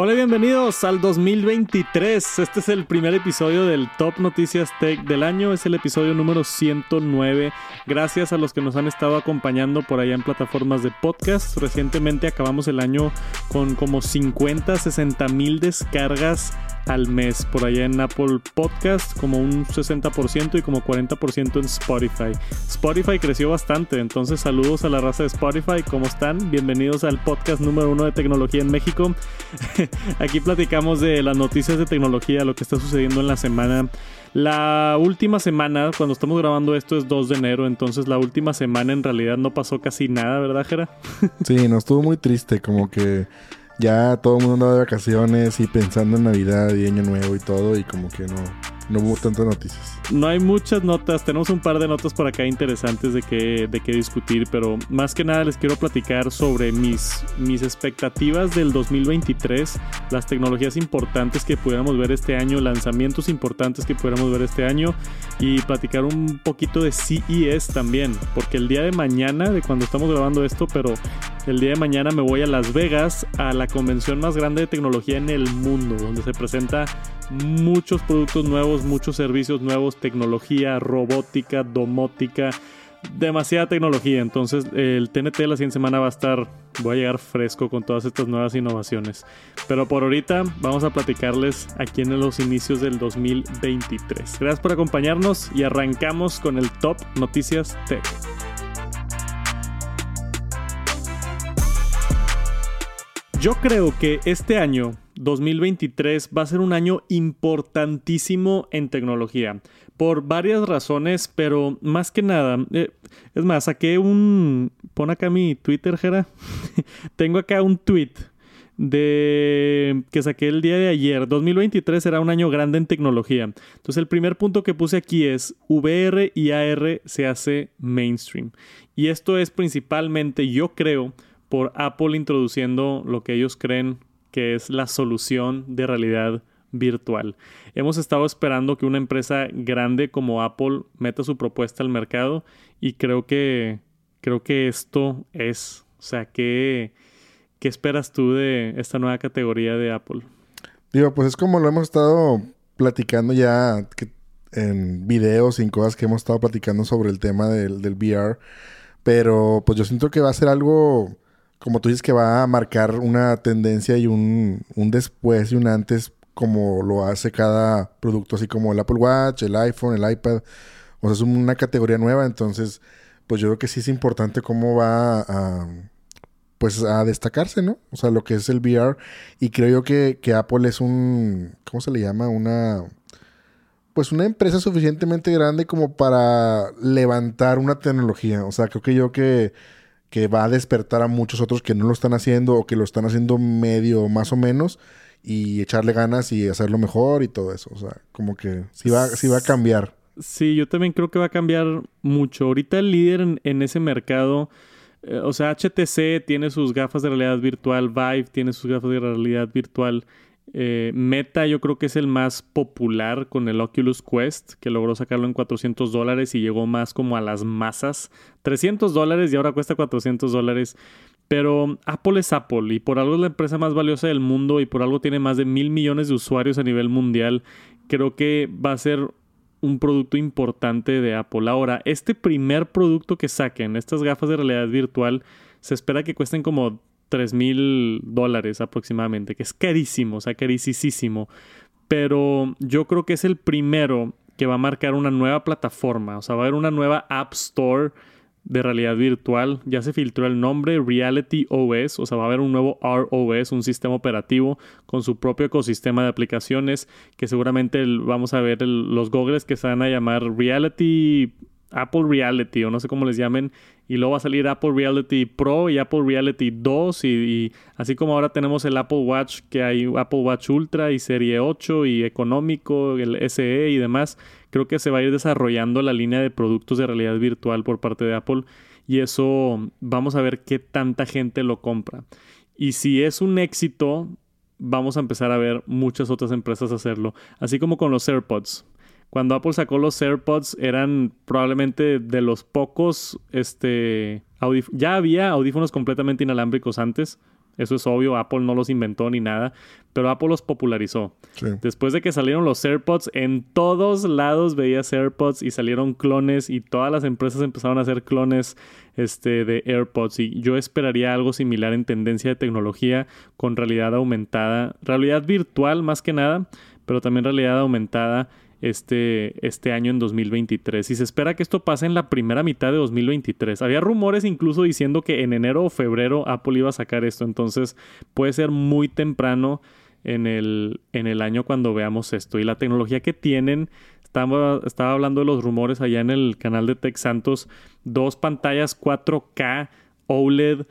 Hola y bienvenidos al 2023. Este es el primer episodio del Top Noticias Tech del año. Es el episodio número 109. Gracias a los que nos han estado acompañando por allá en plataformas de podcast. Recientemente acabamos el año con como 50, 60 mil descargas al mes por allá en Apple Podcast, como un 60% y como 40% en Spotify. Spotify creció bastante, entonces saludos a la raza de Spotify, ¿cómo están? Bienvenidos al podcast número uno de tecnología en México. Aquí platicamos de las noticias de tecnología, lo que está sucediendo en la semana. La última semana, cuando estamos grabando esto, es 2 de enero, entonces la última semana en realidad no pasó casi nada, ¿verdad, Jera? Sí, nos estuvo muy triste, como que ya todo el mundo andaba de vacaciones y pensando en Navidad y Año Nuevo y todo, y como que no, no hubo tantas noticias. No hay muchas notas, tenemos un par de notas por acá interesantes de qué, de discutir, pero más que nada les quiero platicar sobre mis, mis expectativas del 2023, las tecnologías importantes que pudiéramos ver este año, lanzamientos importantes que pudiéramos ver este año y platicar un poquito de CES también, porque el día de mañana, de cuando estamos grabando esto, pero el día de mañana me voy a Las Vegas a la convención más grande de tecnología en el mundo, donde se presenta muchos productos nuevos, muchos servicios nuevos, tecnología, robótica, domótica, demasiada tecnología. Entonces el TNT la siguiente semana va a estar, voy a llegar fresco con todas estas nuevas innovaciones. Pero por ahorita vamos a platicarles aquí en los inicios del 2023. Gracias por acompañarnos y arrancamos con el Top Noticias Tech. Yo creo que este año 2023 va a ser un año importantísimo en tecnología. Por varias razones, pero más que nada, eh, es más, saqué un... Pon acá mi Twitter, Jera. Tengo acá un tweet de que saqué el día de ayer. 2023 será un año grande en tecnología. Entonces el primer punto que puse aquí es VR y AR se hace mainstream. Y esto es principalmente, yo creo, por Apple introduciendo lo que ellos creen que es la solución de realidad virtual. Hemos estado esperando que una empresa grande como Apple meta su propuesta al mercado y creo que creo que esto es, o sea, ¿qué, qué esperas tú de esta nueva categoría de Apple? Digo, pues es como lo hemos estado platicando ya en videos y en cosas que hemos estado platicando sobre el tema del, del VR, pero pues yo siento que va a ser algo como tú dices, que va a marcar una tendencia y un, después y un antes, como lo hace cada producto, así como el Apple Watch, el iPhone, el iPad. O sea, es una categoría nueva, entonces, pues yo creo que sí es importante cómo va a, pues a destacarse, ¿no? O sea, lo que es el VR. Y creo yo que, que Apple es un, ¿cómo se le llama? Una, pues una empresa suficientemente grande como para levantar una tecnología. O sea, creo que yo que que va a despertar a muchos otros que no lo están haciendo o que lo están haciendo medio más o menos y echarle ganas y hacerlo mejor y todo eso. O sea, como que sí va, sí va a cambiar. Sí, yo también creo que va a cambiar mucho. Ahorita el líder en, ese mercado, eh, o sea, HTC tiene sus gafas de realidad virtual, Vive tiene sus gafas de realidad virtual. Eh, Meta yo creo que es el más popular con el Oculus Quest, que logró sacarlo en 400 dólares y llegó más como a las masas. 300 dólares y ahora cuesta 400 dólares. Pero Apple es Apple y por algo es la empresa más valiosa del mundo y por algo tiene más de mil millones de usuarios a nivel mundial. Creo que va a ser un producto importante de Apple. Ahora, este primer producto que saquen, estas gafas de realidad virtual, se espera que cuesten como 3 mil dólares aproximadamente, que es carísimo, o sea, carísimo. Pero yo creo que es el primero que va a marcar una nueva plataforma, o sea, va a haber una nueva App Store de realidad virtual. Ya se filtró el nombre Reality OS, o sea, va a haber un nuevo ROS, un sistema operativo con su propio ecosistema de aplicaciones que seguramente vamos a ver los goggles que se van a llamar Reality Apple Reality o no sé cómo les llamen y luego va a salir Apple Reality Pro y Apple Reality 2 y, así como ahora tenemos el Apple Watch que hay Apple Watch Ultra y Serie 8 y económico, el SE y demás, creo que se va a ir desarrollando la línea de productos de realidad virtual por parte de Apple y eso vamos a ver qué tanta gente lo compra. Y si es un éxito, vamos a empezar a ver muchas otras empresas hacerlo, así como con los AirPods. Cuando Apple sacó los AirPods eran probablemente de los pocos, este, ya había audífonos completamente inalámbricos antes. Eso es obvio, Apple no los inventó ni nada, pero Apple los popularizó. Después de que salieron los AirPods, en todos lados veías AirPods y salieron clones y todas las empresas empezaron a hacer clones este, de AirPods. Y yo esperaría algo similar en tendencia de tecnología con realidad aumentada, realidad virtual más que nada, pero también realidad aumentada este, este año en 2023. Y se espera que esto pase en la primera mitad de 2023. Había rumores incluso diciendo que en enero o febrero Apple iba a sacar esto. Entonces puede ser muy temprano en el, en el año cuando veamos esto. Y la tecnología que tienen, estaba, estaba hablando de los rumores allá en el canal de Tech Santos, dos pantallas 4K OLED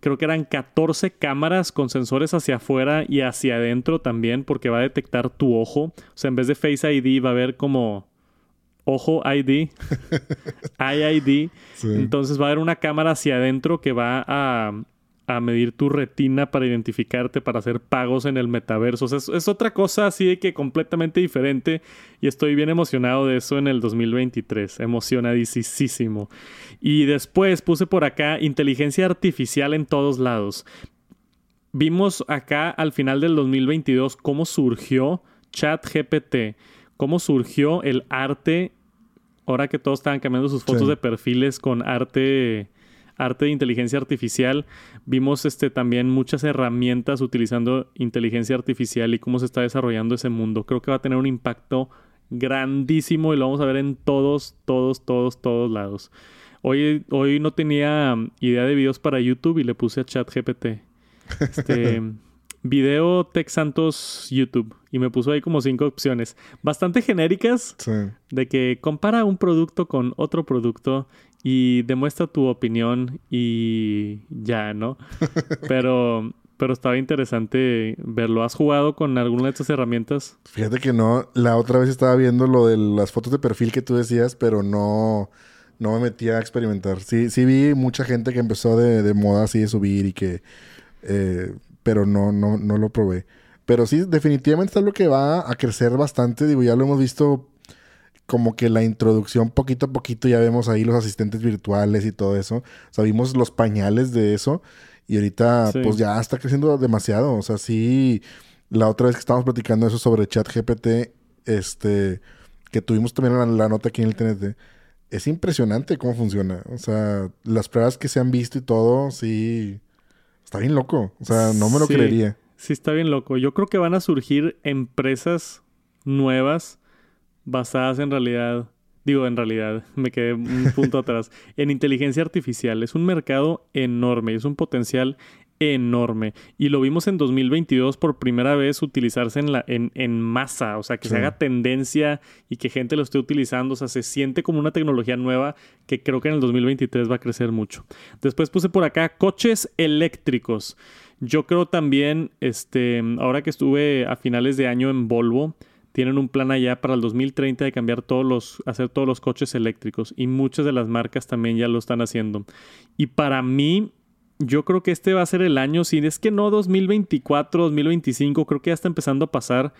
creo que eran 14 cámaras con sensores hacia afuera y hacia adentro también, porque va a detectar tu ojo. O sea, en vez de Face ID va a haber como ojo ID, IID. Entonces va a haber una cámara hacia adentro que va a, a medir tu retina para identificarte, para hacer pagos en el metaverso. O sea, es, otra cosa así de que completamente diferente y estoy bien emocionado de eso en el 2023. Emocionadísimo. Y después puse por acá inteligencia artificial en todos lados. Vimos acá al final del 2022 cómo surgió ChatGPT, cómo surgió el arte, ahora que todos estaban cambiando sus fotos de perfiles con arte arte de inteligencia artificial. Vimos este, también muchas herramientas utilizando inteligencia artificial y cómo se está desarrollando ese mundo. Creo que va a tener un impacto grandísimo y lo vamos a ver en todos, todos, todos, todos lados. Hoy, hoy no tenía idea de videos para YouTube y le puse a ChatGPT. Este, video Tech Santos YouTube. Y me puso ahí como cinco opciones. Bastante genéricas. De que compara un producto con otro producto y demuestra tu opinión y ya, ¿no? Pero, pero estaba interesante verlo. ¿Has jugado con alguna de estas herramientas? Fíjate que no. La otra vez estaba viendo lo de las fotos de perfil que tú decías, pero no, no me metí a experimentar. Sí, sí vi mucha gente que empezó de, de moda así de subir y que... Eh, pero no, no, no lo probé. Pero sí, definitivamente es algo que va a crecer bastante. Digo, ya lo hemos visto como que la introducción poquito a poquito ya vemos ahí los asistentes virtuales y todo eso. O sea, vimos los pañales de eso y ahorita pues ya está creciendo demasiado. O sea, sí, la otra vez que estábamos platicando eso sobre ChatGPT, este, que tuvimos también la, nota aquí en el TNT, es impresionante cómo funciona. O sea, las pruebas que se han visto y todo, sí, está bien loco. O sea, no me lo creería. Sí, está bien loco. Yo creo que van a surgir empresas nuevas basadas en realidad, digo en realidad, me quedé un punto atrás, en inteligencia artificial. Es un mercado enorme, es un potencial enorme. Y lo vimos en 2022 por primera vez utilizarse en, la, en, en masa, o sea, que se haga tendencia y que gente lo esté utilizando, o sea, se siente como una tecnología nueva que creo que en el 2023 va a crecer mucho. Después puse por acá coches eléctricos. Yo creo también, este, ahora que estuve a finales de año en Volvo, tienen un plan allá para el 2030 de cambiar todos los, hacer todos los coches eléctricos y muchas de las marcas también ya lo están haciendo. Y para mí, yo creo que este va a ser el año, si es que no 2024, 2025, creo que ya está empezando a pasar.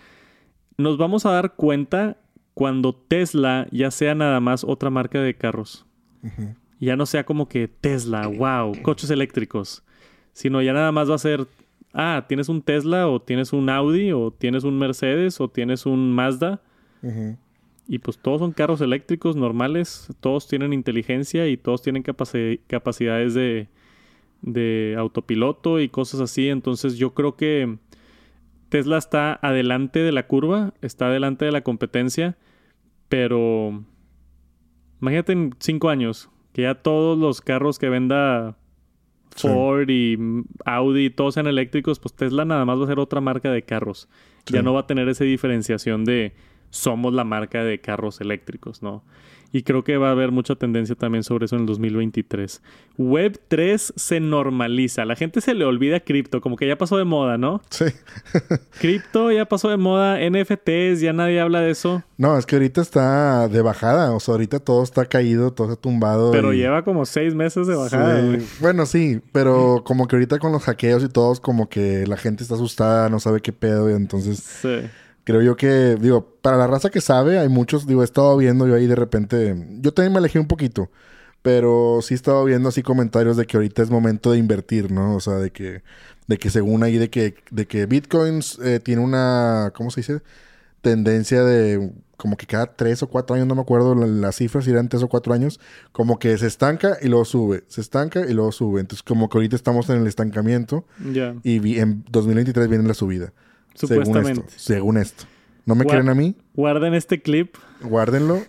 Nos vamos a dar cuenta cuando Tesla ya sea nada más otra marca de carros. Ya no sea como que Tesla, wow, coches eléctricos. Sino ya nada más va a ser ah, tienes un Tesla o tienes un Audi o tienes un Mercedes o tienes un Mazda. Y pues todos son carros eléctricos normales, todos tienen inteligencia y todos tienen capacidades de, de autopiloto y cosas así. Entonces yo creo que Tesla está adelante de la curva, está adelante de la competencia, pero imagínate en cinco años que ya todos los carros que venda Ford y Audi, todos sean eléctricos, pues Tesla nada más va a ser otra marca de carros. Ya no va a tener esa diferenciación de somos la marca de carros eléctricos, ¿no? Y creo que va a haber mucha tendencia también sobre eso en el 2023. Web 3 se normaliza. La gente se le olvida cripto, como que ya pasó de moda, ¿no? Sí. cripto ya pasó de moda, NFTs, ya nadie habla de eso. No, es que ahorita está de bajada. O sea, ahorita todo está caído, todo está tumbado. Pero lleva como seis meses de bajada. Bueno, sí, pero como que ahorita con los hackeos y todos, como que la gente está asustada, no sabe qué pedo, y entonces. Sí creo yo que, digo, para la raza que sabe, hay muchos, digo, he estado viendo yo ahí de repente, yo también me alejé un poquito, Pero sí he estado viendo así comentarios de que ahorita es momento de invertir, ¿no? O sea, de que, de que según ahí de que, de que Bitcoins eh, tiene una, ¿cómo se dice? Tendencia de como que cada tres o cuatro años, no me acuerdo las cifras, si eran tres o cuatro años, como que se estanca y luego sube, se estanca y luego sube. Entonces, como que ahorita estamos en el estancamiento y en 2023 viene la subida. Supuestamente. Según esto. Según esto. ¿No me creen a mí? Guarden este clip. Guárdenlo.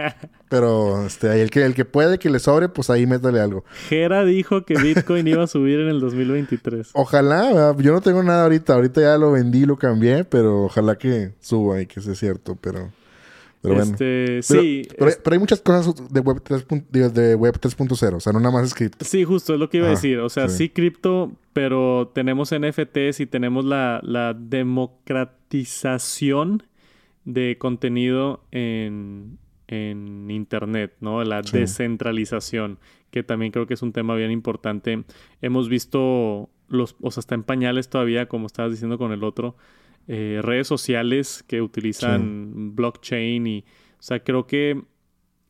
Pero este, el que, el que puede que le sobre, pues ahí métale algo. Jera dijo que Bitcoin iba a subir en el 2023. Ojalá, yo no tengo nada ahorita. Ahorita ya lo vendí, lo cambié, pero ojalá que suba y que sea cierto, pero... Pero bueno. Este, sí. Pero, hay muchas cosas de Web 3.0, de Web 3.0. O sea, no nada más es cripto. Sí, justo es lo que iba a decir. O sea, sí, cripto, pero tenemos NFTs y tenemos la, la democratización de contenido en, en Internet, ¿no? La descentralización, que también creo que es un tema bien importante. Hemos visto los, o sea, está en pañales todavía, como estabas diciendo con el otro, eh, redes sociales que utilizan blockchain y, o sea, creo que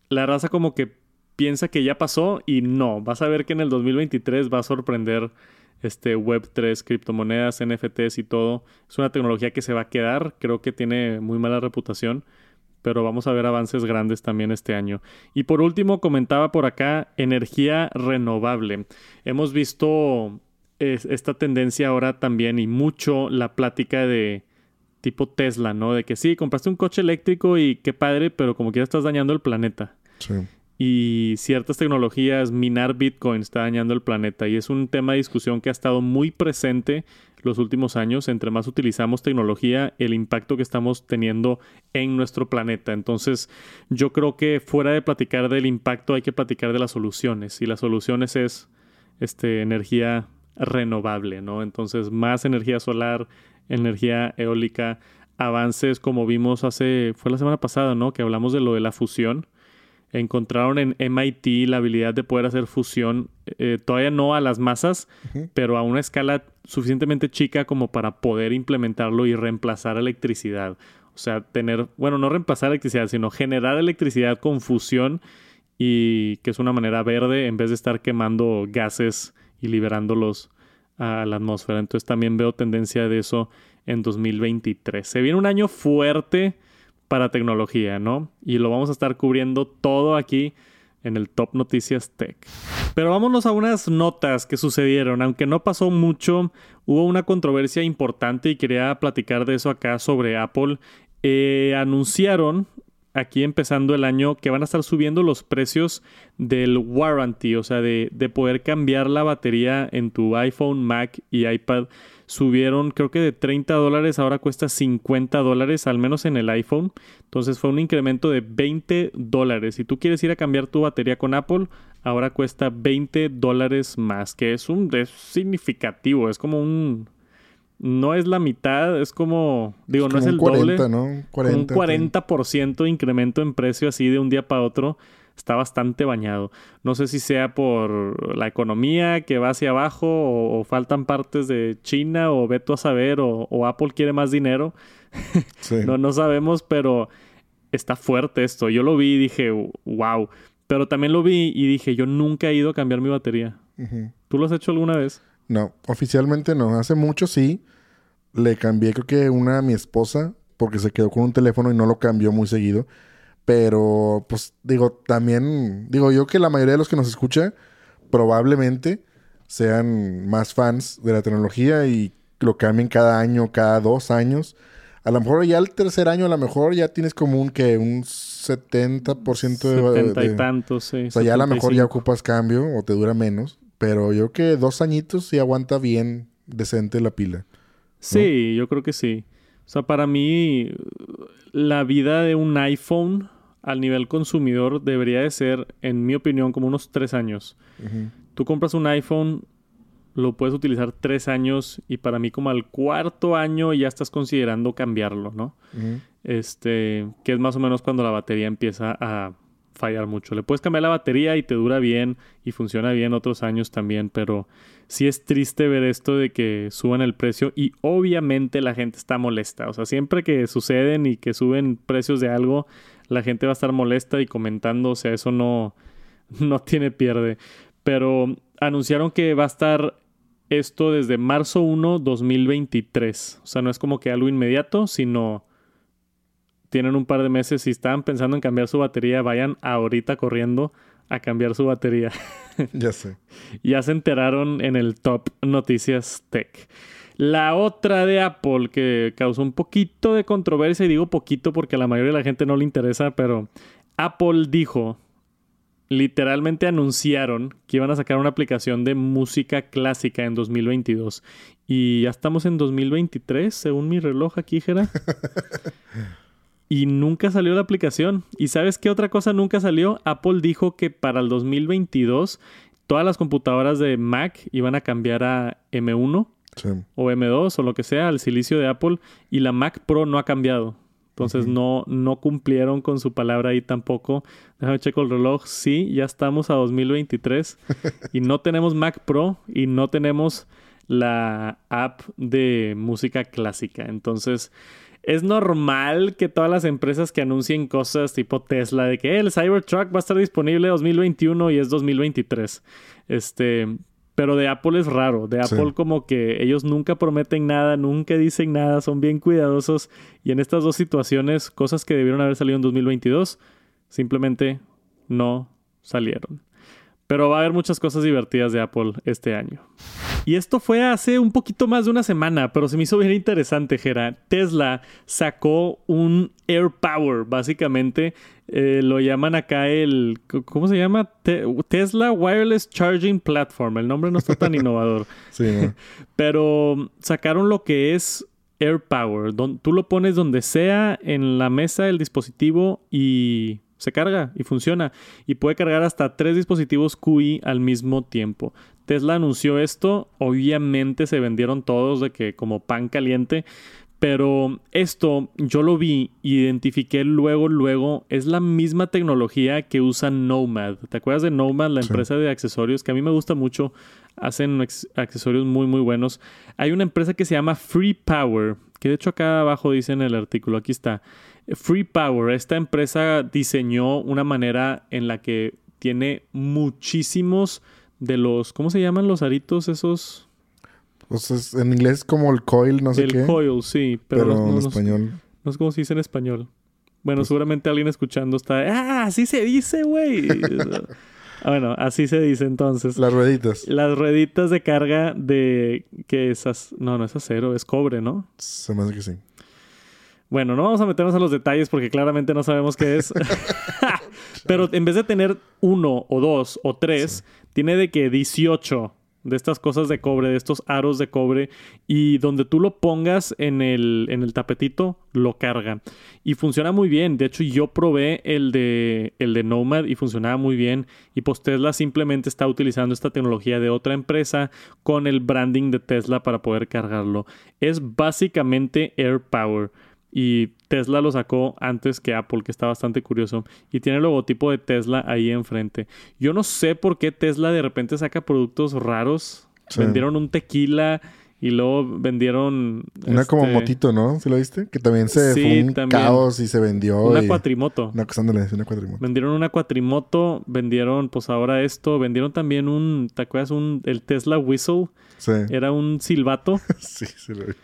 la raza como que piensa que ya pasó y no, vas a ver que en el 2023 va a sorprender este Web3, criptomonedas, NFTs y todo. Es una tecnología que se va a quedar, creo que tiene muy mala reputación, pero vamos a ver avances grandes también este año. Y por último, comentaba por acá energía renovable. Hemos visto esta tendencia ahora también y mucho la plática de tipo Tesla, ¿no? De que sí, compraste un coche eléctrico y qué padre, pero como que ya estás dañando el planeta. Sí. Y ciertas tecnologías, minar Bitcoin está dañando el planeta. Y es un tema de discusión que ha estado muy presente los últimos años. Entre más utilizamos tecnología, el impacto que estamos teniendo en nuestro planeta. Entonces, yo creo que fuera de platicar del impacto, hay que platicar de las soluciones. Y las soluciones es este, energía renovable, ¿no? Entonces, más energía solar, energía eólica, avances como vimos hace, fue la semana pasada, ¿no? Que hablamos de lo de la fusión. Encontraron en MIT la habilidad de poder hacer fusión, eh, todavía no a las masas, pero a una escala suficientemente chica como para poder implementarlo y reemplazar electricidad. O sea, tener, bueno, no reemplazar electricidad, sino generar electricidad con fusión y que es una manera verde en vez de estar quemando gases y liberándolos a la atmósfera. Entonces también veo tendencia de eso en 2023. Se viene un año fuerte para tecnología, ¿no? Y lo vamos a estar cubriendo todo aquí en el Top Noticias Tech. Pero vámonos a unas notas que sucedieron. Aunque no pasó mucho, hubo una controversia importante y quería platicar de eso acá sobre Apple. Eh, anunciaron aquí empezando el año que van a estar subiendo los precios del warranty, o sea, de, poder cambiar la batería en tu iPhone, Mac y iPad. Subieron creo que de 30 dólares, ahora cuesta 50 dólares, al menos en el iPhone. Entonces fue un incremento de 20 dólares. Si tú quieres ir a cambiar tu batería con Apple, ahora cuesta 20 dólares más, que es un es significativo, es como un no es la mitad, es como, digo, no es el 40, doble. ¿no? 40, un 40% de incremento en precio así de un día para otro. Está bastante bañado. No sé si sea por la economía que va hacia abajo o, faltan partes de China o Veto a saber o, Apple quiere más dinero. no, no sabemos, pero está fuerte esto. Yo lo vi y dije, wow. Pero también lo vi y dije, yo nunca he ido a cambiar mi batería. ¿Tú lo has hecho alguna vez? No, oficialmente no. Hace mucho sí. Le cambié, creo que una a mi esposa, porque se quedó con un teléfono y no lo cambió muy seguido. Pero, pues, digo, también, digo yo que la mayoría de los que nos escucha probablemente sean más fans de la tecnología y lo cambien cada año, cada dos años. A lo mejor ya el tercer año, a lo mejor ya tienes como un que un 70% de... 70 y tantos, sí. O sea, ya a lo mejor ya ocupas cambio o te dura menos. Pero yo que dos añitos sí aguanta bien decente la pila. Sí, yo creo que sí. O sea, para mí la vida de un iPhone al nivel consumidor debería de ser, en mi opinión, como unos tres años. Tú compras un iPhone, lo puedes utilizar tres años y para mí como al cuarto año ya estás considerando cambiarlo, ¿no? Este, que es más o menos cuando la batería empieza a fallar mucho. Le puedes cambiar la batería y te dura bien y funciona bien otros años también, pero sí es triste ver esto de que suban el precio y obviamente la gente está molesta. O sea, siempre que suceden y que suben precios de algo, la gente va a estar molesta y comentando, o sea, eso no, no tiene pierde. Pero anunciaron que va a estar esto desde marzo 1, 2023. O sea, no es como que algo inmediato, sino tienen un par de meses. Si estaban pensando en cambiar su batería, vayan ahorita corriendo a cambiar su batería. ya sé. Ya se enteraron en el top Noticias Tech. La otra de Apple que causó un poquito de controversia, y digo poquito porque a la mayoría de la gente no le interesa, pero Apple dijo, literalmente anunciaron que iban a sacar una aplicación de música clásica en 2022. Y ya estamos en 2023, según mi reloj aquí, Jera. y nunca salió la aplicación. ¿Y sabes qué otra cosa nunca salió? Apple dijo que para el 2022 todas las computadoras de Mac iban a cambiar a M1 o M2 o lo que sea, al silicio de Apple, y la Mac Pro no ha cambiado. Entonces no, no cumplieron con su palabra ahí tampoco. Déjame checo el reloj. Sí, ya estamos a 2023 y no tenemos Mac Pro y no tenemos la app de música clásica. Entonces es normal que todas las empresas que anuncien cosas tipo Tesla de que el Cybertruck va a estar disponible 2021 y es 2023. Este, pero de Apple es raro. De Apple como que ellos nunca prometen nada, nunca dicen nada, son bien cuidadosos. Y en estas dos situaciones, cosas que debieron haber salido en 2022, simplemente no salieron. Pero va a haber muchas cosas divertidas de Apple este año. Y esto fue hace un poquito más de una semana, pero se me hizo bien interesante, Gera. Tesla sacó un Air Power, básicamente. Eh, lo llaman acá el. ¿Cómo se llama? Tesla Wireless Charging Platform. El nombre no está tan innovador. Sí. Pero sacaron lo que es Air Power. tú lo pones donde sea, en la mesa del dispositivo y se carga y funciona. Y puede cargar hasta tres dispositivos QI al mismo tiempo. Tesla anunció esto, obviamente se vendieron todos de que como pan caliente, pero esto yo lo vi, identifiqué luego, luego, es la misma tecnología que usa Nomad. ¿Te acuerdas de Nomad, la empresa de accesorios que a mí me gusta mucho? Hacen accesorios muy, muy buenos. Hay una empresa que se llama Free Power, que de hecho acá abajo dice en el artículo, aquí está. Free Power, esta empresa diseñó una manera en la que tiene muchísimos de los, ¿cómo se llaman los aritos esos? Pues en inglés es como el coil, no sé qué. El coil, sí. Pero, en español. No sé cómo se dice en español. Bueno, pues seguramente alguien escuchando está... ¡Ah, así se dice, güey! Ah, bueno, así se dice entonces. Las rueditas. Las rueditas de carga de... que esas... No, no es acero, es cobre, ¿no? Se me hace que sí. Bueno, no vamos a meternos a los detalles porque claramente no sabemos qué es. Pero en vez de tener uno o dos o tres, tiene de que 18 de estas cosas de cobre, de estos aros de cobre, y donde tú lo pongas en el, en el tapetito, lo carga. Y funciona muy bien. De hecho, yo probé el de, el de Nomad y funcionaba muy bien. Y pues Tesla simplemente está utilizando esta tecnología de otra empresa con el branding de Tesla para poder cargarlo. Es básicamente Air Power. Y Tesla lo sacó antes que Apple, que está bastante curioso. Y tiene el logotipo de Tesla ahí enfrente. Yo no sé por qué Tesla de repente saca productos raros. Vendieron un tequila y luego vendieron... Una como este, motito, ¿no? ¿Sí lo viste? Que también se fue un caos y se vendió. Una cuatrimoto. Una, una cuatrimoto. Vendieron una cuatrimoto, vendieron pues ahora esto. Vendieron también un... ¿Te acuerdas? Un, el Tesla Whistle. Sí. Era un silbato. sí, sí lo vi.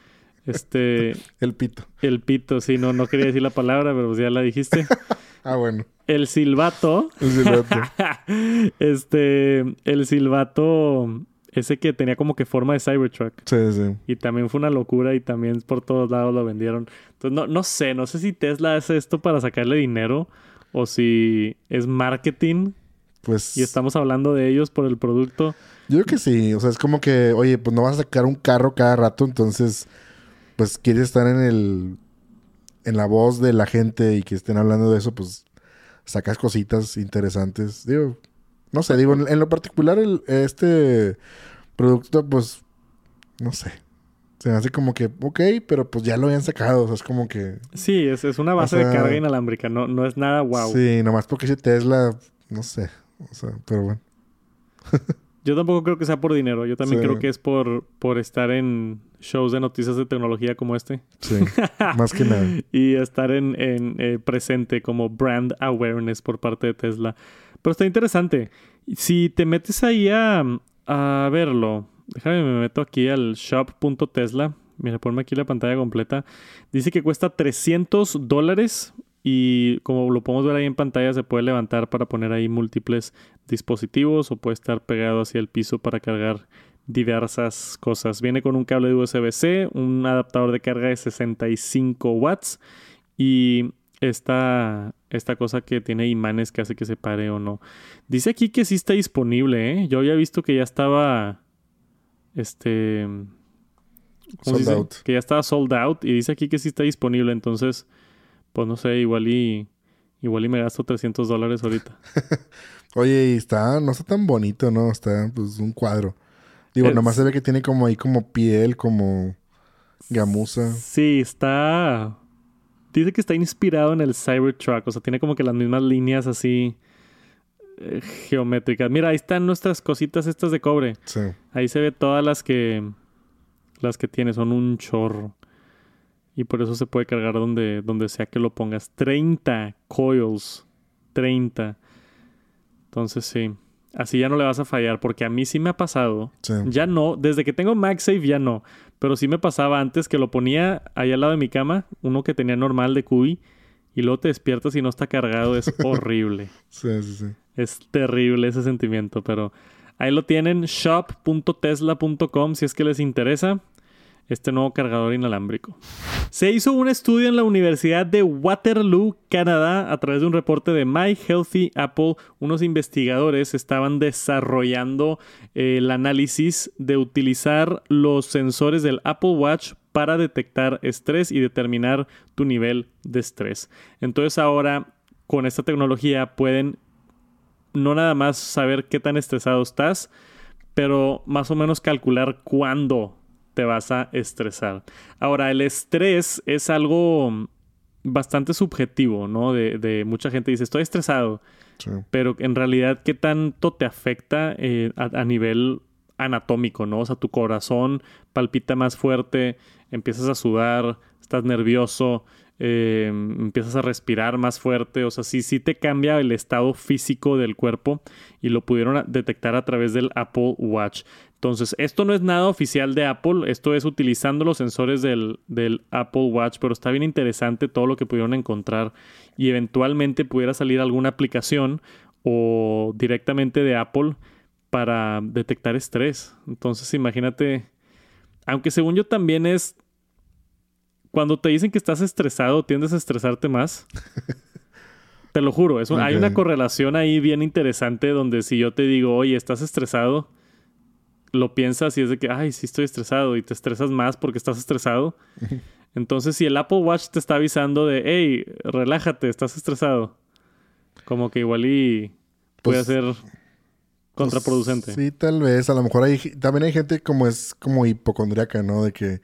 Este. el pito. El pito, sí, no, no quería decir la palabra, pero pues ya la dijiste. ah, bueno. El silbato. El silbato. este. El silbato. Ese que tenía como que forma de Cybertruck. Sí, sí. Y también fue una locura y también por todos lados lo vendieron. Entonces, no, no sé, no sé si Tesla hace esto para sacarle dinero o si es marketing. Pues. Y estamos hablando de ellos por el producto. Yo creo que sí. O sea, es como que, oye, pues no vas a sacar un carro cada rato, entonces pues quieres estar en el en la voz de la gente y que estén hablando de eso, pues sacas cositas interesantes. Digo, no sé, digo, en, lo particular el, este producto, pues, no sé. Se me hace como que, ok, pero pues ya lo habían sacado. O sea, es como que. Sí, es, es una base de carga inalámbrica, no, no es nada wow. Sí, nomás porque ese Tesla, no sé. O sea, pero bueno. Yo tampoco creo que sea por dinero. Yo también creo que es por, por estar en shows de noticias de tecnología como este. Sí, más que nada. y estar en, en eh, presente como brand awareness por parte de Tesla. Pero está interesante. Si te metes ahí a, a verlo, déjame me meto aquí al shop.tesla. Mira, ponme aquí la pantalla completa. Dice que cuesta 300 dólares y como lo podemos ver ahí en pantalla se puede levantar para poner ahí múltiples dispositivos o puede estar pegado hacia el piso para cargar diversas cosas. Viene con un cable de USB-C, un adaptador de carga de 65 watts y esta, esta cosa que tiene imanes que hace que se pare o no. Dice aquí que sí está disponible, ¿eh? Yo había visto que ya estaba. Este. Sold out. Que ya estaba sold out. Y dice aquí que sí está disponible. Entonces, pues no sé, igual y. Igual y me gasto 300 dólares ahorita. Oye, y está, no está tan bonito, ¿no? Está, pues, un cuadro. Digo, Es- nomás se ve que tiene como ahí como piel, como gamuza. Sí, está. Dice que está inspirado en el Cybertruck. O sea, tiene como que las mismas líneas así. eh, geométricas. Mira, ahí están nuestras cositas estas de cobre. Sí. Ahí se ve todas las que las que tiene, son un chorro. Y por eso se puede cargar donde, donde sea que lo pongas. 30 coils. 30. Entonces sí. Así ya no le vas a fallar. Porque a mí sí me ha pasado. Sí. Ya no. Desde que tengo MagSafe ya no. Pero sí me pasaba antes que lo ponía ahí al lado de mi cama. Uno que tenía normal de QI. Y luego te despiertas y no está cargado. Es horrible. Sí, sí, sí. Es terrible ese sentimiento, pero ahí lo tienen, shop.tesla.com si es que les interesa este nuevo cargador inalámbrico. Se hizo un estudio en la Universidad de Waterloo, Canadá, a través de un reporte de My Healthy Apple. Unos investigadores estaban desarrollando eh, el análisis de utilizar los sensores del Apple Watch para detectar estrés y determinar tu nivel de estrés. Entonces ahora con esta tecnología pueden no nada más saber qué tan estresado estás, pero más o menos calcular cuándo te vas a estresar. Ahora, el estrés es algo bastante subjetivo, ¿no? De, de mucha gente dice, estoy estresado, Sí. pero en realidad, ¿qué tanto te afecta eh, a, a nivel anatómico, ¿no? O sea, tu corazón palpita más fuerte, empiezas a sudar, estás nervioso, eh, empiezas a respirar más fuerte, o sea, sí, sí te cambia el estado físico del cuerpo y lo pudieron detectar a través del Apple Watch. Entonces, esto no es nada oficial de Apple, esto es utilizando los sensores del, del Apple Watch, pero está bien interesante todo lo que pudieron encontrar y eventualmente pudiera salir alguna aplicación o directamente de Apple para detectar estrés. Entonces, imagínate, aunque según yo también es cuando te dicen que estás estresado, tiendes a estresarte más. te lo juro, es un- hay una correlación ahí bien interesante donde si yo te digo, oye, estás estresado, lo piensas y es de que, ay, sí estoy estresado y te estresas más porque estás estresado. Entonces, si el Apple Watch te está avisando de, hey, relájate, estás estresado, como que igual y puede Pues- ser contraproducente. Pues, sí, tal vez. A lo mejor hay, también hay gente como es como hipocondriaca, ¿no? De que,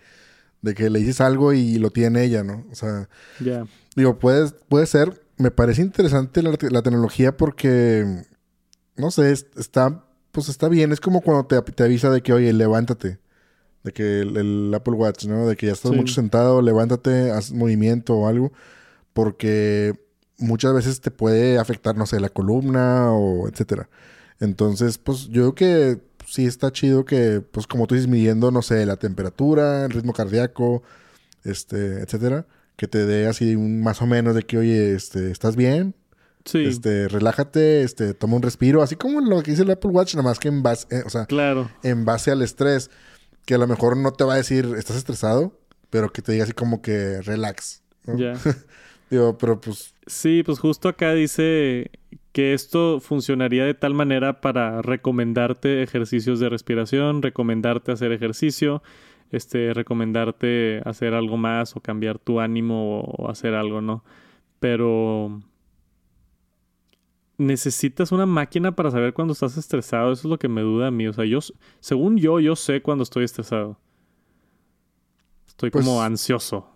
de que le dices algo y lo tiene ella, ¿no? O sea, Ya. digo, puede, puede ser. Me parece interesante la, la tecnología porque, no sé, es- está, pues está bien. Es como cuando te, te avisa de que, oye, levántate. De que el, el Apple Watch, ¿no? De que ya estás Sí. mucho sentado, levántate, haz movimiento o algo. Porque muchas veces te puede afectar, no sé, la columna o etcétera. Entonces, pues yo creo que sí está chido que, pues como tú dices, midiendo, no sé, la temperatura, el ritmo cardíaco, este, etcétera, que te dé así un más o menos de que, oye, este, ¿estás bien? Sí, Este, relájate, este, toma un respiro, así como lo que dice el Apple Watch, nada más que en base, eh, o sea, claro. en base al estrés, que a lo mejor no te va a decir, estás estresado, pero que te diga así como que relax. ¿no? Ya. Digo, pero pues, Sí, pues justo acá dice que esto funcionaría de tal manera para recomendarte ejercicios de respiración, recomendarte hacer ejercicio, este, recomendarte hacer algo más o cambiar tu ánimo o hacer algo, ¿no? Pero necesitas una máquina para saber cuando estás estresado, eso es lo que me duda a mí, o sea, yo, según yo, yo sé cuando estoy estresado. Estoy Pues, como ansioso.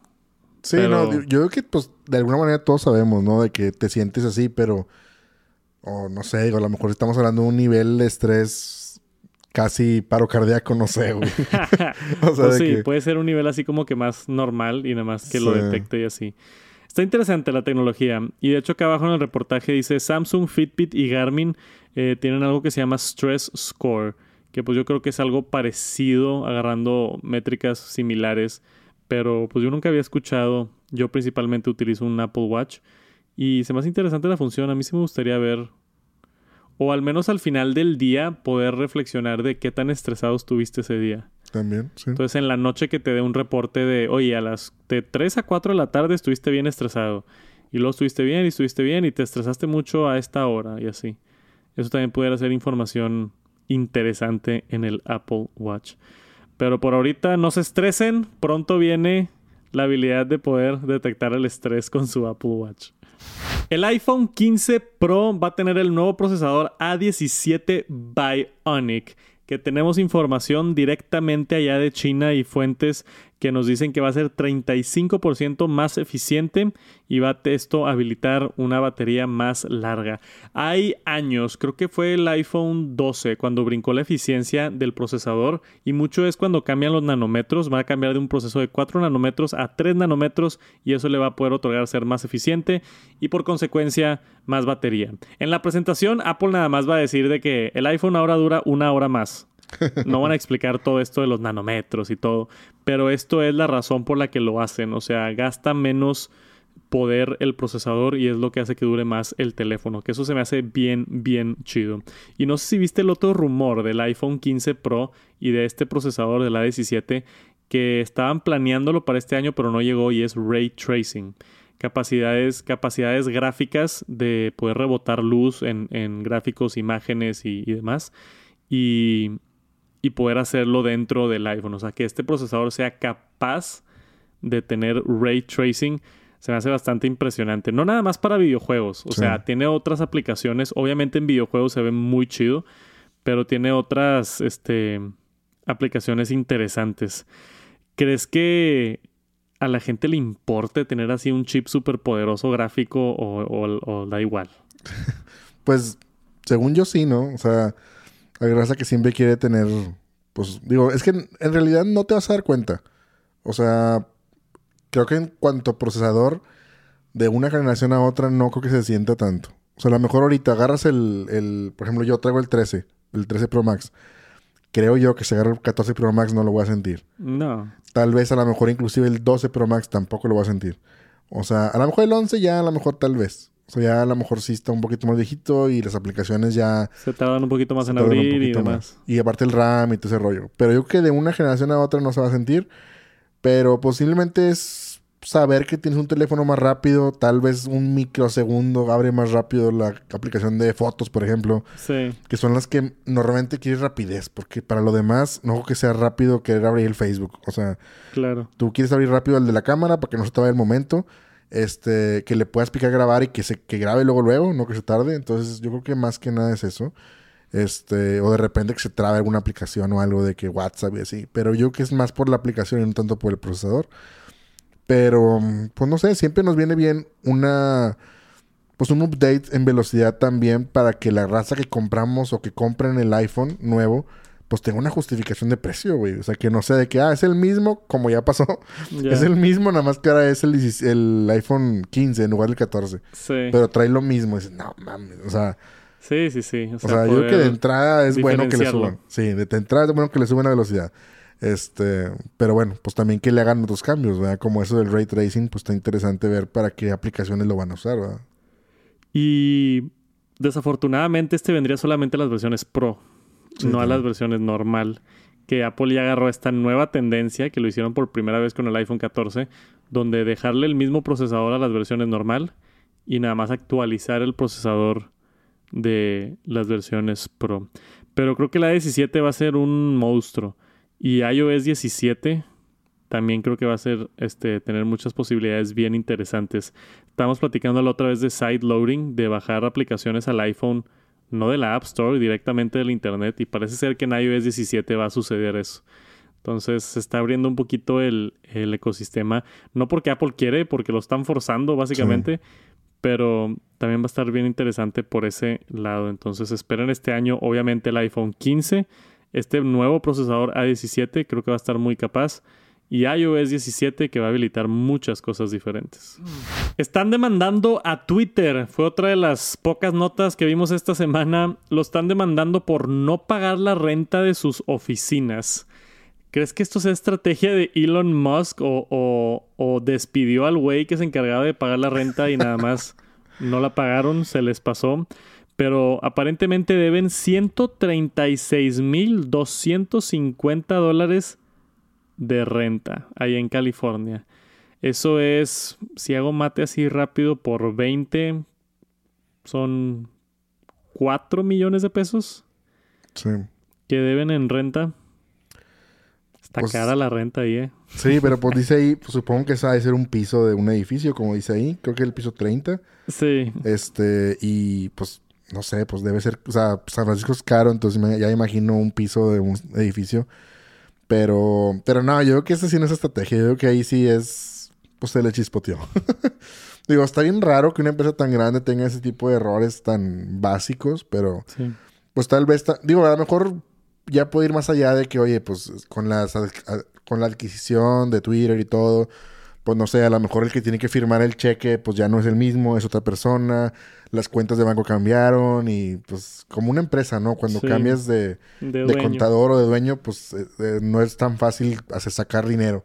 sí, Pero- no, yo, yo creo que pues de alguna manera todos sabemos, ¿no? De que te sientes así, pero, o no sé, digo, a lo mejor estamos hablando de un nivel de estrés casi paro cardíaco, no sé, güey. o sea, Pues sí, que... puede ser un nivel así como que más normal y nada más que lo detecte y así. Está interesante la tecnología. Y de hecho acá abajo en el reportaje dice Samsung, Fitbit y Garmin eh, tienen algo que se llama Stress Score, que pues yo creo que es algo parecido, agarrando métricas similares, pero pues yo nunca había escuchado, yo principalmente utilizo un Apple Watch y se me hace interesante la función, a mí sí me gustaría ver, o al menos al final del día, poder reflexionar de qué tan estresado estuviste ese día. También. Entonces en la noche que te dé un reporte de, oye, a las de 3 a 4 de la tarde estuviste bien estresado. Y luego estuviste bien y estuviste bien y te estresaste mucho a esta hora y así. Eso también pudiera ser información interesante en el Apple Watch. Pero por ahorita no se estresen, pronto viene la habilidad de poder detectar el estrés con su Apple Watch. El iPhone 15 Pro va a tener el nuevo procesador A17 Bionic que tenemos información directamente allá de China y fuentes que nos dicen que va a ser 35% más eficiente y va a habilitar una batería más larga. Hay años, creo que fue el iPhone 12 cuando brincó la eficiencia del procesador y mucho es cuando cambian los nanómetros, va a cambiar de un proceso de 4 nanómetros a 3 nanómetros y eso le va a poder otorgar ser más eficiente y por consecuencia más batería. En la presentación Apple nada más va a decir de que el iPhone ahora dura una hora más. No van a explicar todo esto de los nanómetros y todo, pero esto es la razón por la que lo hacen, o sea, gasta menos poder el procesador y es lo que hace que dure más el teléfono, que eso se me hace bien, bien chido. Y no sé si viste el otro rumor del iPhone 15 Pro y de este procesador de la 17 que estaban planeándolo para este año pero no llegó y es ray tracing. Capacidades, capacidades gráficas de poder rebotar luz en, gráficos, imágenes y demás. Y y poder hacerlo dentro del iPhone. O sea, que este procesador sea capaz de tener ray tracing se me hace bastante impresionante. No nada más para videojuegos. O sea, tiene otras aplicaciones. Obviamente en videojuegos se ve muy chido, pero tiene otras este, aplicaciones interesantes. ¿Crees que a la gente le importe tener así un chip súper poderoso gráfico o, o da igual? pues, según yo sí, ¿no? O sea, la grasa que siempre quiere tener, pues digo, es que en, realidad no te vas a dar cuenta. O sea, creo que en cuanto a procesador, de una generación a otra no creo que se sienta tanto. O sea, a lo mejor ahorita agarras el, el, por ejemplo, yo traigo el 13, el 13 Pro Max. Creo yo que si agarro el 14 Pro Max no lo voy a sentir. No. Tal vez a lo mejor inclusive el 12 Pro Max tampoco lo voy a sentir. O sea, a lo mejor el 11 ya a lo mejor tal vez. O sea, ya a lo mejor sí está un poquito más viejito y las aplicaciones ya... Se tardan un poquito más en abrir y demás. Y aparte el RAM y todo ese rollo. Pero yo creo que de una generación a otra no se va a sentir. Pero posiblemente es saber que tienes un teléfono más rápido. Tal vez un microsegundo abre más rápido la aplicación de fotos, por ejemplo. Sí. Que son las que normalmente quieres rapidez. Porque para lo demás, no que sea rápido querer abrir el Facebook. O sea... Claro. Tú quieres abrir rápido el de la cámara para que no se te vaya el momento este, que le puedas picar grabar y que se que grabe luego luego, no que se tarde. Entonces, yo creo que más que nada es eso. Este, o de repente que se trabe alguna aplicación o algo de que WhatsApp y así. Pero yo creo que es más por la aplicación y no tanto por el procesador. Pero, pues no sé, siempre nos viene bien una pues un update en velocidad también para que la raza que compramos o que compren el iPhone nuevo pues tengo una justificación de precio, güey. O sea, que no sea de que, ah, es el mismo, como ya pasó. Es el mismo, nada más que ahora es el, el iPhone 15 en lugar del 14. Sí. Pero trae lo mismo. Dices, no mames, o sea... Sí, sí, sí. O sea, yo creo que de entrada es bueno que le suban. Sí, de, entrada es bueno que le suban la velocidad. Este, pero bueno, pues también que le hagan otros cambios, ¿verdad? Como eso del ray tracing, pues está interesante ver para qué aplicaciones lo van a usar, ¿verdad? Y desafortunadamente este vendría solamente a las versiones Pro no a las versiones normal. Que Apple ya agarró esta nueva tendencia, que lo hicieron por primera vez con el iPhone 14, donde dejarle el mismo procesador a las versiones normal y nada más actualizar el procesador de las versiones Pro. Pero creo que la 17 va a ser un monstruo. Y iOS 17 también creo que va a ser este, tener muchas posibilidades bien interesantes. Estamos platicando la otra vez de side loading, de bajar aplicaciones al iPhone no de la App Store, directamente del Internet. Y parece ser que en iOS 17 va a suceder eso. Entonces se está abriendo un poquito el, ecosistema. No porque Apple quiere, porque lo están forzando básicamente. Pero también va a estar bien interesante por ese lado. Entonces esperen este año, obviamente, el iPhone 15. Este nuevo procesador A17 creo que va a estar muy capaz. Y iOS 17 que va a habilitar muchas cosas diferentes. Están demandando a Twitter. Fue otra de las pocas notas que vimos esta semana. Lo están demandando por no pagar la renta de sus oficinas. ¿Crees que esto sea estrategia de Elon Musk o, o despidió al güey que se encargaba de pagar la renta y nada más no la pagaron, se les pasó? Pero aparentemente deben 136.250 dólares de renta ahí en California. Eso es, si hago mate así rápido por 20, son 4 millones de pesos. Sí. Que deben en renta. Está Pues- cara la renta ahí, ¿eh? Sí, pero pues dice ahí, pues, supongo que esa debe ser un piso de un edificio, como dice ahí. Creo que el piso 30. Sí. Este, y pues, no sé, pues debe ser, o sea, San Francisco es caro, entonces me- ya imagino un piso de un edificio. Pero, pero no, yo creo que esta sí no es estrategia. Yo creo que ahí sí es, pues se le chispoteó. Digo, está bien raro que una empresa tan grande tenga ese tipo de errores tan básicos, pero Sí. pues tal vez, ta- digo, a lo mejor ya puede ir más allá de que, oye, pues con, las, a- con la adquisición de Twitter y todo, pues no sé, a lo mejor el que tiene que firmar el cheque, pues ya no es el mismo, es otra persona, las cuentas de banco cambiaron y pues como una empresa, ¿no? Cuando Sí. cambias de, De, de dueño. contador o de dueño, pues eh, eh, no es tan fácil hacer sacar dinero.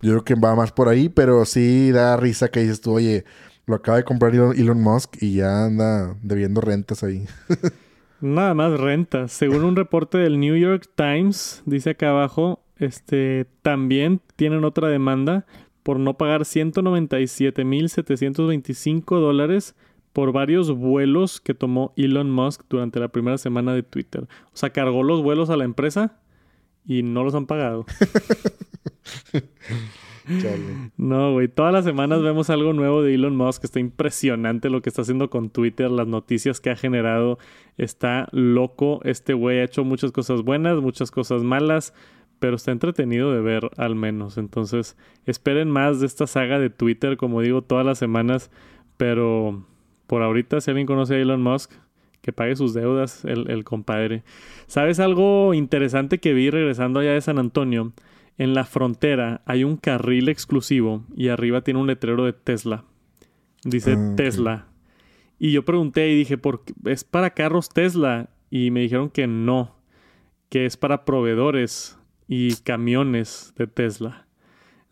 Yo creo que va más por ahí, pero sí da risa que dices tú, oye, lo acaba de comprar Elon Musk y ya anda debiendo rentas ahí. Nada más renta. Según un reporte del New York Times, dice acá abajo, este también tienen otra demanda por no pagar 197.725 dólares por varios vuelos que tomó Elon Musk durante la primera semana de Twitter. O sea, cargó los vuelos a la empresa y no los han pagado. Chale. No, güey. Todas las semanas vemos algo nuevo de Elon Musk. Está impresionante lo que está haciendo con Twitter, las noticias que ha generado. Está loco. Este güey ha hecho muchas cosas buenas, muchas cosas malas, pero está entretenido de ver al menos. Entonces, esperen más de esta saga de Twitter, como digo, todas las semanas. Pero por ahorita, si alguien conoce a Elon Musk, que pague sus deudas, el, el compadre. ¿Sabes algo interesante que vi regresando allá de San Antonio? En la frontera hay un carril exclusivo y arriba tiene un letrero de Tesla. Dice Ah. Tesla. Y yo pregunté y dije, ¿por qué? ¿es para carros Tesla? Y me dijeron que no, que es para proveedores y camiones de Tesla.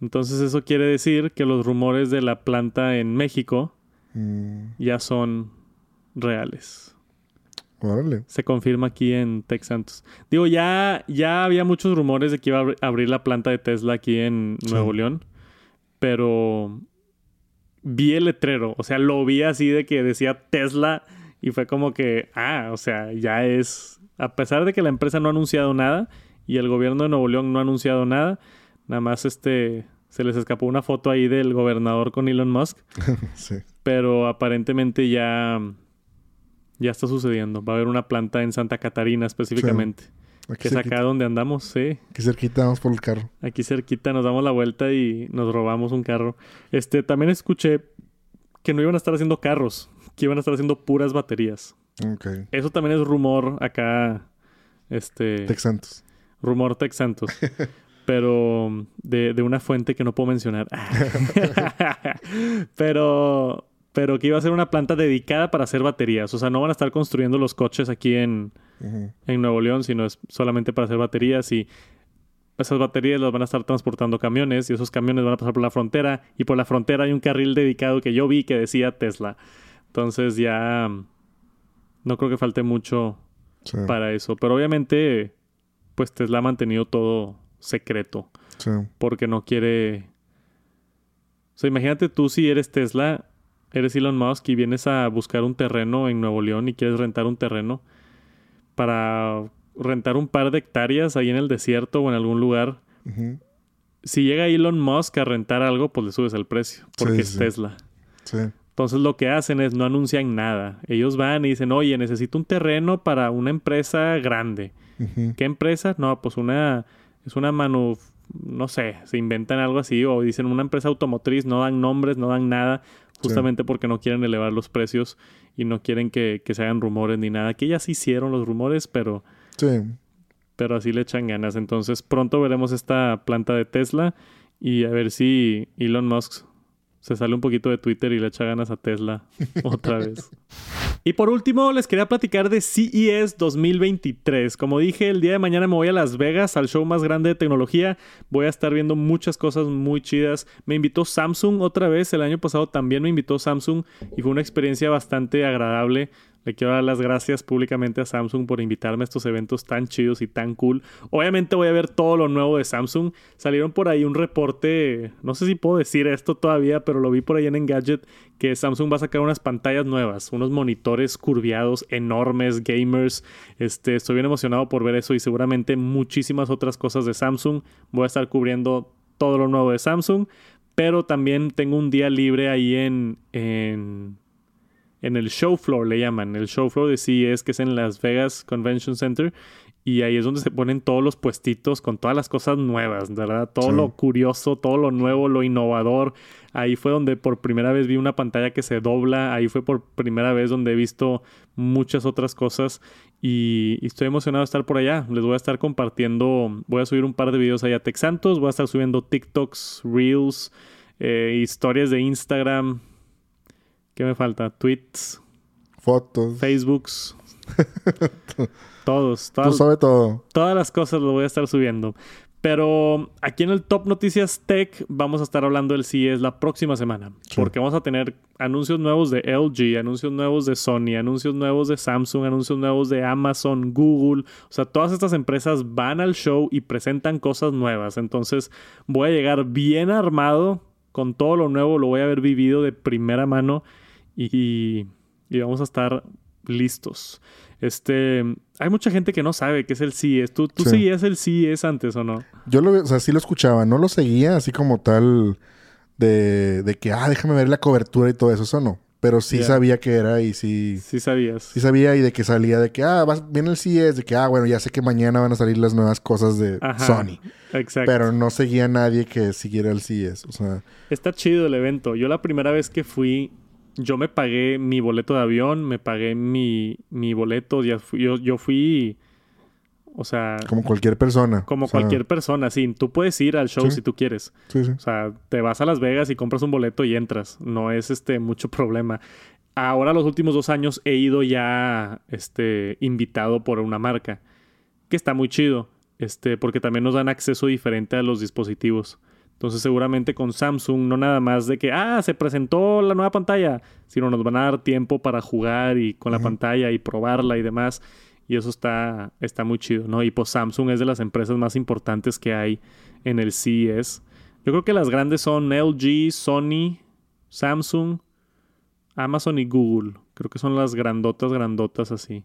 Entonces eso quiere decir que los rumores de la planta en México Mm, ya son reales. Se confirma aquí en Tech Santos. Digo, ya, ya había muchos rumores de que iba a abri- abrir la planta de Tesla aquí en Sí. Nuevo León. Pero vi el letrero. O sea, lo vi así de que decía Tesla. Y fue como que, ah, o sea, ya es. A pesar de que la empresa no ha anunciado nada y el gobierno de Nuevo León no ha anunciado nada, nada más este. Se les escapó una foto ahí del gobernador con Elon Musk. sí. Pero aparentemente ya, ya está sucediendo. Va a haber una planta en Santa Catarina específicamente. Aquí Que es cerquita, acá donde andamos, sí. aquí cerquita, vamos por el carro. Aquí cerquita nos damos la vuelta y nos robamos un carro. Este, también escuché que no iban a estar haciendo carros, que iban a estar haciendo puras baterías. Ok. Eso también es rumor acá, este, Tex Santos. rumor Tech Santos. pero de, de una fuente que no puedo mencionar. pero, pero que iba a ser una planta dedicada para hacer baterías. O sea, no van a estar construyendo los coches aquí en, en Nuevo León, sino es solamente para hacer baterías y esas baterías las van a estar transportando camiones y esos camiones van a pasar por la frontera y por la frontera hay un carril dedicado que yo vi que decía Tesla. Entonces ya no creo que falte mucho Sí. para eso, pero obviamente pues Tesla ha mantenido todo secreto Sí. porque no quiere O sea, imagínate tú si eres Tesla, eres Elon Musk y vienes a buscar un terreno en Nuevo León y quieres rentar un terreno para rentar un par de hectáreas ahí en el desierto o en algún lugar. Si llega Elon Musk a rentar algo, pues le subes el precio, porque Sí, es sí. Tesla. Sí. Entonces lo que hacen es no anuncian nada. Ellos van y dicen, oye, necesito un terreno para una empresa grande. ¿Qué empresa? No, pues una, es una manu, no sé, se inventan algo así o dicen una empresa automotriz, no dan nombres, no dan nada, justamente porque no quieren elevar los precios y no quieren que, que se hagan rumores ni nada. Que ya se hicieron los rumores, pero, Sí. pero así le echan ganas. Entonces pronto veremos esta planta de Tesla y a ver si Elon Musk se sale un poquito de Twitter y le echa ganas a Tesla otra vez. Y por último, les quería platicar de CES 2023. Como dije, el día de mañana me voy a Las Vegas, al show más grande de tecnología. Voy a estar viendo muchas cosas muy chidas. Me invitó Samsung otra vez. El año pasado también me invitó Samsung y fue una experiencia bastante agradable. Le quiero dar las gracias públicamente a Samsung por invitarme a estos eventos tan chidos y tan cool. Obviamente voy a ver todo lo nuevo de Samsung. Salieron por ahí un reporte, no sé si puedo decir esto todavía, pero lo vi por ahí en Engadget, que Samsung va a sacar unas pantallas nuevas, unos monitores curviados enormes, gamers. Este, estoy bien emocionado por ver eso y seguramente muchísimas otras cosas de Samsung. Voy a estar cubriendo todo lo nuevo de Samsung, pero también tengo un día libre ahí en, en en el show floor, le llaman, el show floor de CES, que es en Las Vegas Convention Center. Y ahí es donde se ponen todos los puestitos con todas las cosas nuevas, ¿verdad? Todo lo curioso, todo lo nuevo, lo innovador. Ahí fue donde por primera vez vi una pantalla que se dobla. Ahí fue por primera vez donde he visto muchas otras cosas. Y, estoy emocionado de estar por allá. Les voy a estar compartiendo. Voy a subir un par de videos allá a Tech Santos. Voy a estar subiendo TikToks, Reels, eh, historias de Instagram ¿Qué me falta? Tweets. Fotos. Facebooks. todos. Todas, Tú sabes todo. Todas las cosas lo voy a estar subiendo. Pero aquí en el Top Noticias Tech vamos a estar hablando del CES la próxima semana. Porque vamos a tener anuncios nuevos de LG, anuncios nuevos de Sony, anuncios nuevos de Samsung, anuncios nuevos de Amazon, Google. O sea, todas estas empresas van al show y presentan cosas nuevas. Entonces voy a llegar bien armado con todo lo nuevo. Lo voy a haber vivido de primera mano y, vamos a estar listos. Este, hay mucha gente que no sabe qué es el CES. ¿Tú, tú seguías el CES antes o no? Yo lo, o sea, sí lo escuchaba, no lo seguía así como tal de, de que, ah, déjame ver la cobertura y todo eso, eso no. Pero sí sabía que era y sí... Sí sabías. Sí sabía y de que salía de que, ah, viene el CES, de que, ah, bueno, ya sé que mañana van a salir las nuevas cosas de Sony. Exacto. Pero no seguía a nadie que siguiera el CES, o sea... Está chido el evento. Yo la primera vez que fui yo me pagué mi boleto de avión, me pagué mi, mi boleto, ya yo, yo fui, o sea... Como cualquier persona. Como cualquier persona, sí. Tú puedes ir al show si tú quieres. Sí, sí. O sea, te vas a Las Vegas y compras un boleto y entras. No es este mucho problema. Ahora los últimos dos años he ido ya este, invitado por una marca, que está muy chido, este, porque también nos dan acceso diferente a los dispositivos. Entonces seguramente con Samsung no nada más de que, ah, se presentó la nueva pantalla, sino nos van a dar tiempo para jugar y con la pantalla y probarla y demás. Y eso está, está muy chido, ¿no? Y pues Samsung es de las empresas más importantes que hay en el CES. Yo creo que las grandes son LG, Sony, Samsung, Amazon y Google. Creo que son las grandotas, grandotas así.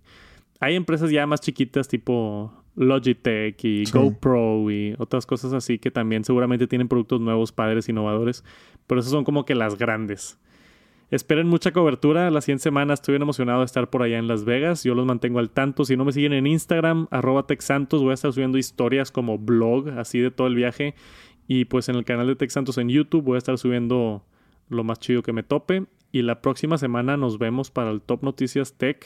Hay empresas ya más chiquitas tipo Logitech y GoPro y otras cosas así que también seguramente tienen productos nuevos, padres, innovadores. Pero esas son como que las grandes. Esperen mucha cobertura. La siguiente semana estoy bien emocionado de estar por allá en Las Vegas. Yo los mantengo al tanto. Si no me siguen en Instagram, arroba TechSantos, voy a estar subiendo historias como blog, así de todo el viaje. Y pues en el canal de TechSantos en YouTube voy a estar subiendo lo más chido que me tope. Y la próxima semana nos vemos para el Top Noticias Tech,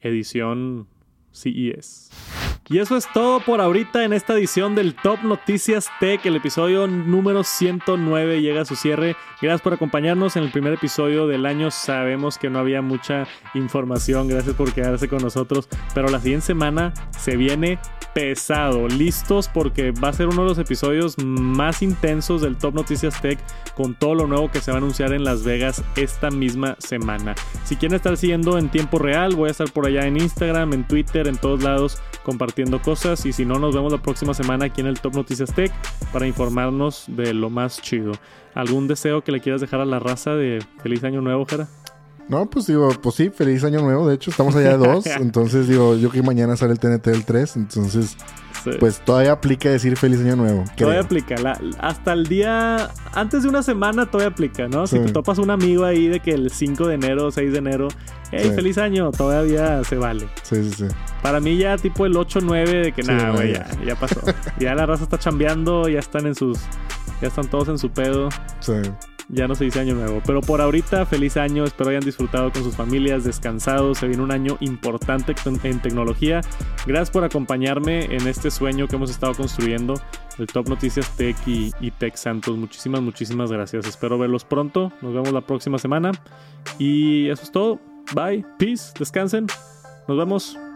edición CES. Y eso es todo por ahorita en esta edición del Top Noticias Tech. El episodio número 109 llega a su cierre. Gracias por acompañarnos en el primer episodio del año. Sabemos que no había mucha información. Gracias por quedarse con nosotros. Pero la siguiente semana se viene pesado. Listos porque va a ser uno de los episodios más intensos del Top Noticias Tech con todo lo nuevo que se va a anunciar en Las Vegas esta misma semana. Si quieren estar siguiendo en tiempo real, voy a estar por allá en Instagram, en Twitter, en todos lados compartiendo cosas. Y si no, nos vemos la próxima semana aquí en el Top Noticias Tech para informarnos de lo más chido. ¿Algún deseo que le quieras dejar a la raza de feliz año nuevo, Jera? No, pues digo, pues sí, feliz año nuevo. De hecho, estamos allá de dos. entonces, digo, yo que mañana sale el TNT del 3. Entonces, pues todavía aplica decir feliz año nuevo. Todavía aplica. hasta el día, antes de una semana, todavía aplica, ¿no? Si te topas un amigo ahí de que el 5 de enero, 6 de enero, hey, feliz año, todavía se vale. Sí, sí, sí. Para mí ya tipo el 8, 9 de que nada, güey, ya, ya pasó. ya la raza está chambeando, ya están en sus, ya están todos en su pedo. Sí. Ya no se dice año nuevo. Pero por ahorita, feliz año. Espero hayan disfrutado con sus familias, descansado. Se viene un año importante en tecnología. Gracias por acompañarme en este sueño que hemos estado construyendo. El Top Noticias Tech y, y Tech Santos. Muchísimas, muchísimas gracias. Espero verlos pronto. Nos vemos la próxima semana. Y eso es todo. Bye. Peace. Descansen. Nos vemos.